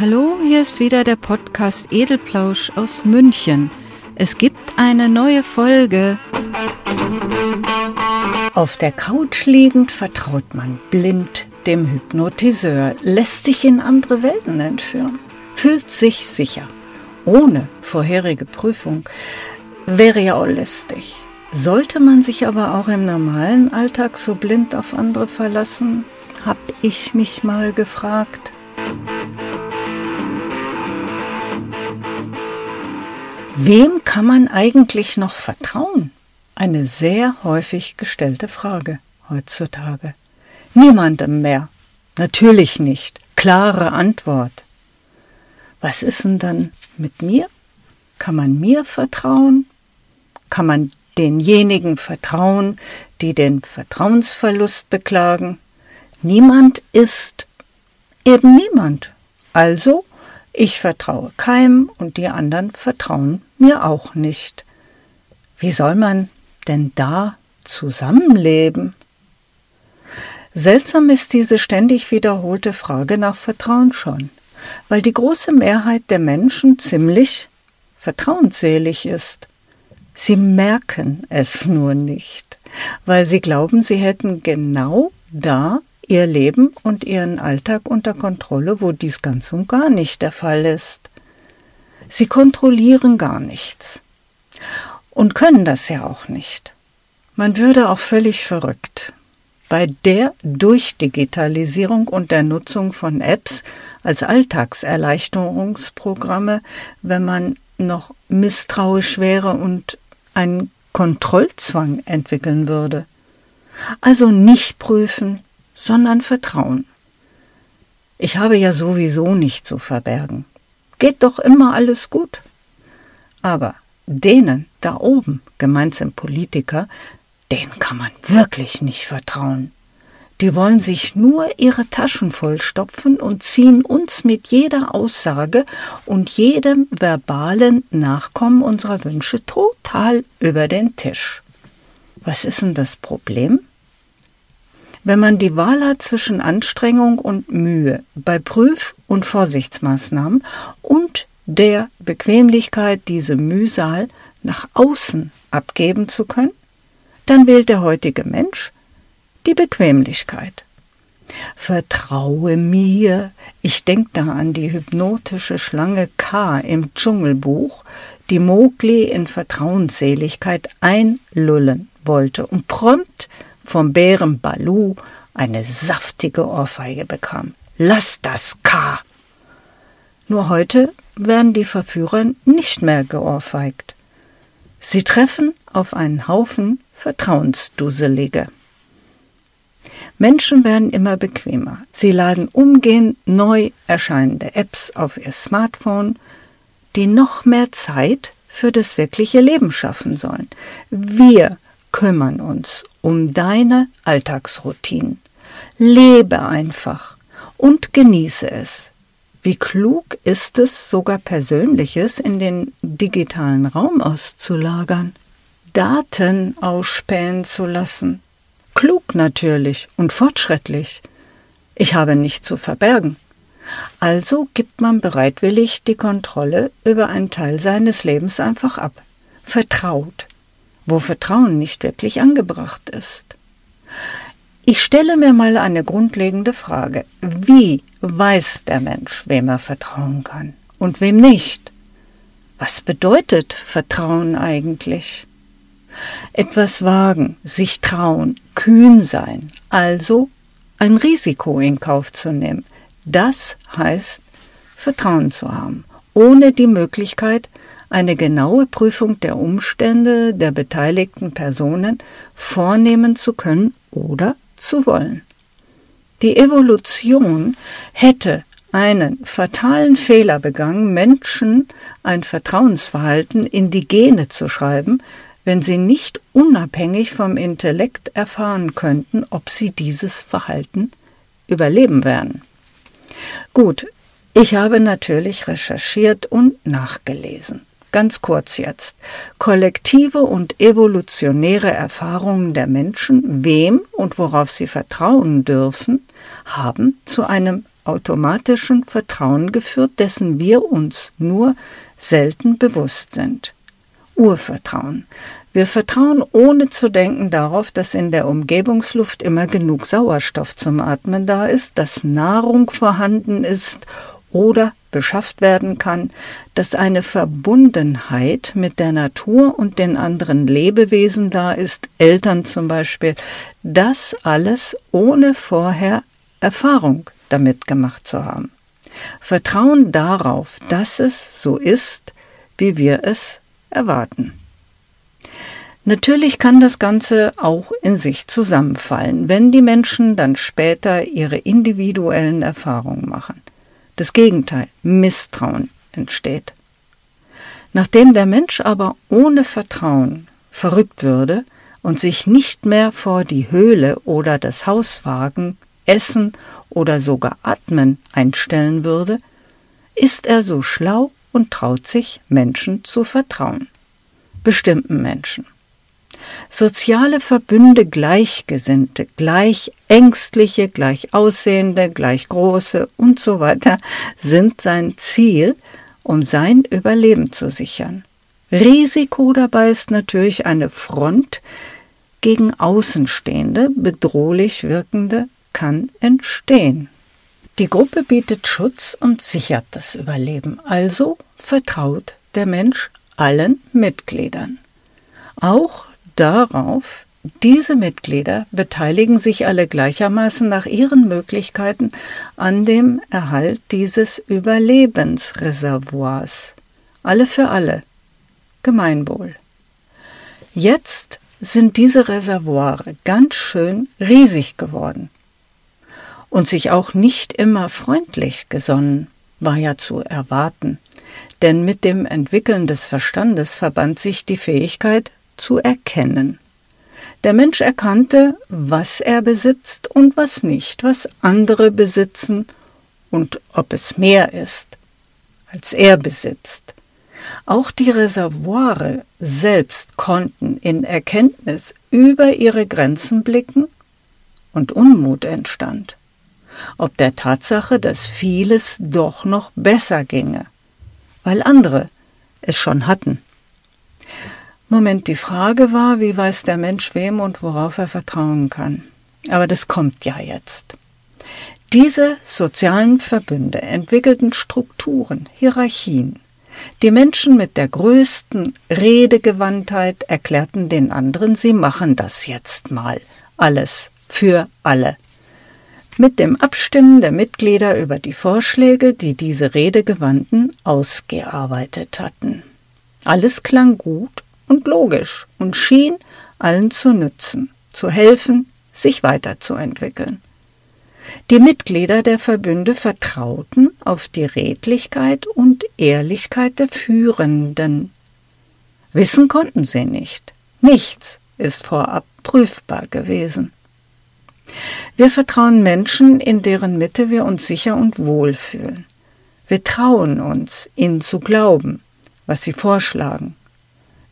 Hallo, hier ist wieder der Podcast Edelplausch aus München. Es gibt eine neue Folge. Auf der Couch liegend vertraut man blind dem Hypnotiseur, lässt sich in andere Welten entführen, fühlt sich sicher. Ohne vorherige Prüfung wäre ja auch lästig. Sollte man sich aber auch im normalen Alltag so blind auf andere verlassen, hab ich mich mal gefragt. Wem kann man eigentlich noch vertrauen? Eine sehr häufig gestellte Frage heutzutage. Niemandem mehr. Natürlich nicht. Klare Antwort. Was ist denn dann mit mir? Kann man mir vertrauen? Kann man denjenigen vertrauen, die den Vertrauensverlust beklagen? Niemand ist eben niemand. Also ich vertraue keinem und die anderen vertrauen mir auch nicht. Wie soll man denn da zusammenleben? Seltsam ist diese ständig wiederholte Frage nach Vertrauen schon, weil die große Mehrheit der Menschen ziemlich vertrauensselig ist. Sie merken es nur nicht, weil sie glauben, sie hätten genau da ihr Leben und ihren Alltag unter Kontrolle, wo dies ganz und gar nicht der Fall ist. Sie kontrollieren gar nichts und können das ja auch nicht. Man würde auch völlig verrückt. Bei der Durchdigitalisierung und der Nutzung von Apps als Alltagserleichterungsprogramme, wenn man noch misstrauisch wäre und einen Kontrollzwang entwickeln würde. Also nicht prüfen, sondern Vertrauen. Ich habe ja sowieso nicht zu verbergen. Geht doch immer alles gut. Aber denen da oben, gemeint sind Politiker, denen kann man wirklich nicht vertrauen. Die wollen sich nur ihre Taschen vollstopfen und ziehen uns mit jeder Aussage und jedem verbalen Nachkommen unserer Wünsche total über den Tisch. Was ist denn das Problem? Wenn man die Wahl hat zwischen Anstrengung und Mühe bei Prüf- und Vorsichtsmaßnahmen und der Bequemlichkeit, diese Mühsal nach außen abgeben zu können, dann wählt der heutige Mensch die Bequemlichkeit. Vertraue mir. Ich denke da an die hypnotische Schlange K im Dschungelbuch, die Mowgli in Vertrauensseligkeit einlullen wollte und prompt vom Bären Balu eine saftige Ohrfeige bekam. Lass das, K! Nur heute werden die Verführer nicht mehr geohrfeigt. Sie treffen auf einen Haufen Vertrauensdusselige. Menschen werden immer bequemer. Sie laden umgehend neu erscheinende Apps auf ihr Smartphone, die noch mehr Zeit für das wirkliche Leben schaffen sollen. Wir kümmern uns um deine Alltagsroutinen. Lebe einfach und genieße es. Wie klug ist es, sogar Persönliches in den digitalen Raum auszulagern, Daten ausspähen zu lassen. Klug natürlich und fortschrittlich. Ich habe nichts zu verbergen. Also gibt man bereitwillig die Kontrolle über einen Teil seines Lebens einfach ab. Vertraut wo Vertrauen nicht wirklich angebracht ist. Ich stelle mir mal eine grundlegende Frage. Wie weiß der Mensch, wem er vertrauen kann und wem nicht? Was bedeutet Vertrauen eigentlich? Etwas wagen, sich trauen, kühn sein, also ein Risiko in Kauf zu nehmen. Das heißt, Vertrauen zu haben, ohne die Möglichkeit, eine genaue Prüfung der Umstände der beteiligten Personen vornehmen zu können oder zu wollen. Die Evolution hätte einen fatalen Fehler begangen, Menschen ein Vertrauensverhalten in die Gene zu schreiben, wenn sie nicht unabhängig vom Intellekt erfahren könnten, ob sie dieses Verhalten überleben werden. Gut, ich habe natürlich recherchiert und nachgelesen. Ganz kurz jetzt. Kollektive und evolutionäre Erfahrungen der Menschen, wem und worauf sie vertrauen dürfen, haben zu einem automatischen Vertrauen geführt, dessen wir uns nur selten bewusst sind. Urvertrauen. Wir vertrauen ohne zu denken darauf, dass in der Umgebungsluft immer genug Sauerstoff zum Atmen da ist, dass Nahrung vorhanden ist oder beschafft werden kann, dass eine Verbundenheit mit der Natur und den anderen Lebewesen da ist, Eltern zum Beispiel, das alles ohne vorher Erfahrung damit gemacht zu haben. Vertrauen darauf, dass es so ist, wie wir es erwarten. Natürlich kann das Ganze auch in sich zusammenfallen, wenn die Menschen dann später ihre individuellen Erfahrungen machen. Das Gegenteil, Misstrauen entsteht. Nachdem der Mensch aber ohne Vertrauen verrückt würde und sich nicht mehr vor die Höhle oder das Haus wagen, essen oder sogar atmen einstellen würde, ist er so schlau und traut sich, Menschen zu vertrauen. Bestimmten Menschen. Soziale Verbünde Gleichgesinnte, gleich ängstliche, gleich aussehende, gleich große und so weiter sind sein Ziel, um sein Überleben zu sichern. Risiko dabei ist natürlich eine Front gegen Außenstehende, bedrohlich wirkende kann entstehen. Die Gruppe bietet Schutz und sichert das Überleben, also vertraut der Mensch allen Mitgliedern. Auch darauf, diese Mitglieder beteiligen sich alle gleichermaßen nach ihren Möglichkeiten an dem Erhalt dieses Überlebensreservoirs. Alle für alle. Gemeinwohl. Jetzt sind diese Reservoire ganz schön riesig geworden. Und sich auch nicht immer freundlich gesonnen, war ja zu erwarten. Denn mit dem Entwickeln des Verstandes verband sich die Fähigkeit, zu erkennen. Der Mensch erkannte, was er besitzt und was nicht, was andere besitzen und ob es mehr ist, als er besitzt. Auch die Reservoire selbst konnten in Erkenntnis über ihre Grenzen blicken und Unmut entstand, ob der Tatsache, dass vieles doch noch besser ginge, weil andere es schon hatten. Moment, die Frage war, wie weiß der Mensch wem und worauf er vertrauen kann. Aber das kommt ja jetzt. Diese sozialen Verbünde entwickelten Strukturen, Hierarchien. Die Menschen mit der größten Redegewandtheit erklärten den anderen, sie machen das jetzt mal. Alles für alle. Mit dem Abstimmen der Mitglieder über die Vorschläge, die diese Redegewandten ausgearbeitet hatten. Alles klang gut und logisch und schien allen zu nützen, zu helfen, sich weiterzuentwickeln. Die Mitglieder der Verbünde vertrauten auf die Redlichkeit und Ehrlichkeit der Führenden. Wissen konnten sie nicht. Nichts ist vorab prüfbar gewesen. Wir vertrauen Menschen, in deren Mitte wir uns sicher und wohl fühlen. Wir trauen uns, ihnen zu glauben, was sie vorschlagen,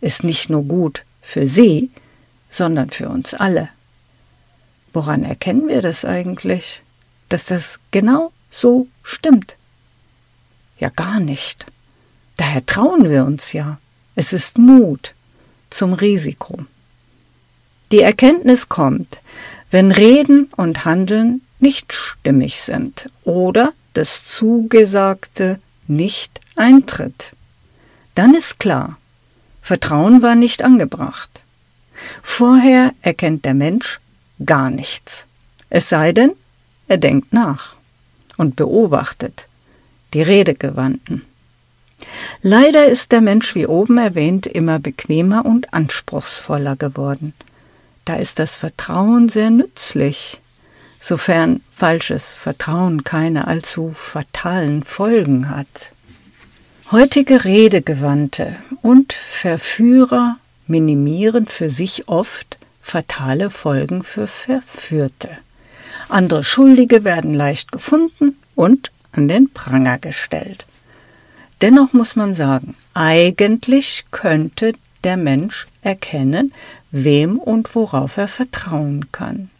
ist nicht nur gut für sie, sondern für uns alle. Woran erkennen wir das eigentlich, dass das genau so stimmt? Ja, gar nicht. Daher trauen wir uns ja. Es ist Mut zum Risiko. Die Erkenntnis kommt, wenn Reden und Handeln nicht stimmig sind oder das Zugesagte nicht eintritt. Dann ist klar, Vertrauen war nicht angebracht. Vorher erkennt der Mensch gar nichts. Es sei denn, er denkt nach und beobachtet die Redegewandten. Leider ist der Mensch, wie oben erwähnt, immer bequemer und anspruchsvoller geworden. Da ist das Vertrauen sehr nützlich, sofern falsches Vertrauen keine allzu fatalen Folgen hat. Heutige Redegewandte und Verführer minimieren für sich oft fatale Folgen für Verführte. Andere Schuldige werden leicht gefunden und an den Pranger gestellt. Dennoch muss man sagen, eigentlich könnte der Mensch erkennen, wem und worauf er vertrauen kann.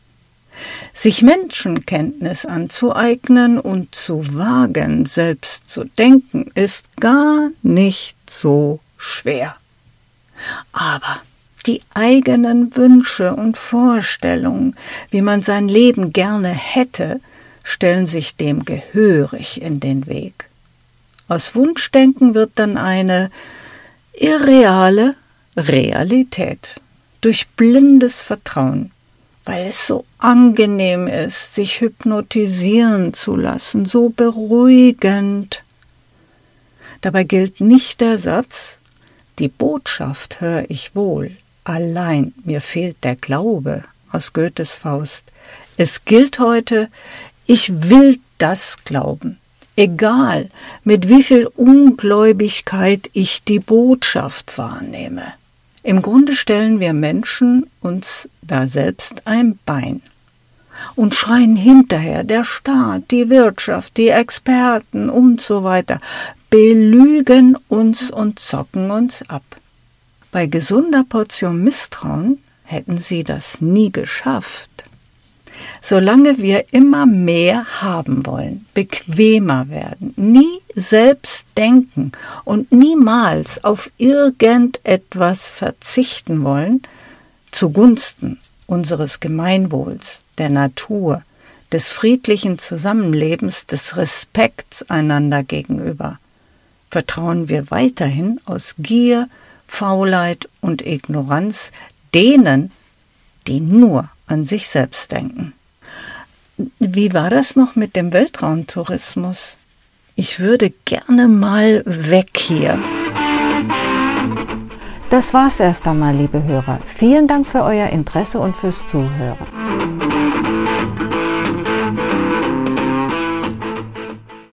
Sich Menschenkenntnis anzueignen und zu wagen, selbst zu denken, ist gar nicht so schwer. Aber die eigenen Wünsche und Vorstellungen, wie man sein Leben gerne hätte, stellen sich dem gehörig in den Weg. Aus Wunschdenken wird dann eine irreale Realität durch blindes Vertrauen, weil es so angenehm ist, sich hypnotisieren zu lassen, so beruhigend. Dabei gilt nicht der Satz, die Botschaft höre ich wohl, allein mir fehlt der Glaube aus Goethes Faust. Es gilt heute, ich will das glauben, egal mit wie viel Ungläubigkeit ich die Botschaft wahrnehme. Im Grunde stellen wir Menschen uns da selbst ein Bein und schreien hinterher, der Staat, die Wirtschaft, die Experten und so weiter belügen uns und zocken uns ab. Bei gesunder Portion Misstrauen hätten sie das nie geschafft. Solange wir immer mehr haben wollen, bequemer werden, nie selbst denken und niemals auf irgendetwas verzichten wollen, zugunsten unseres Gemeinwohls, der Natur, des friedlichen Zusammenlebens, des Respekts einander gegenüber, vertrauen wir weiterhin aus Gier, Faulheit und Ignoranz denen, die nur an sich selbst denken. Wie war das noch mit dem Weltraumtourismus? Ich würde gerne mal weg hier. Das war's erst einmal, liebe Hörer. Vielen Dank für euer Interesse und fürs Zuhören.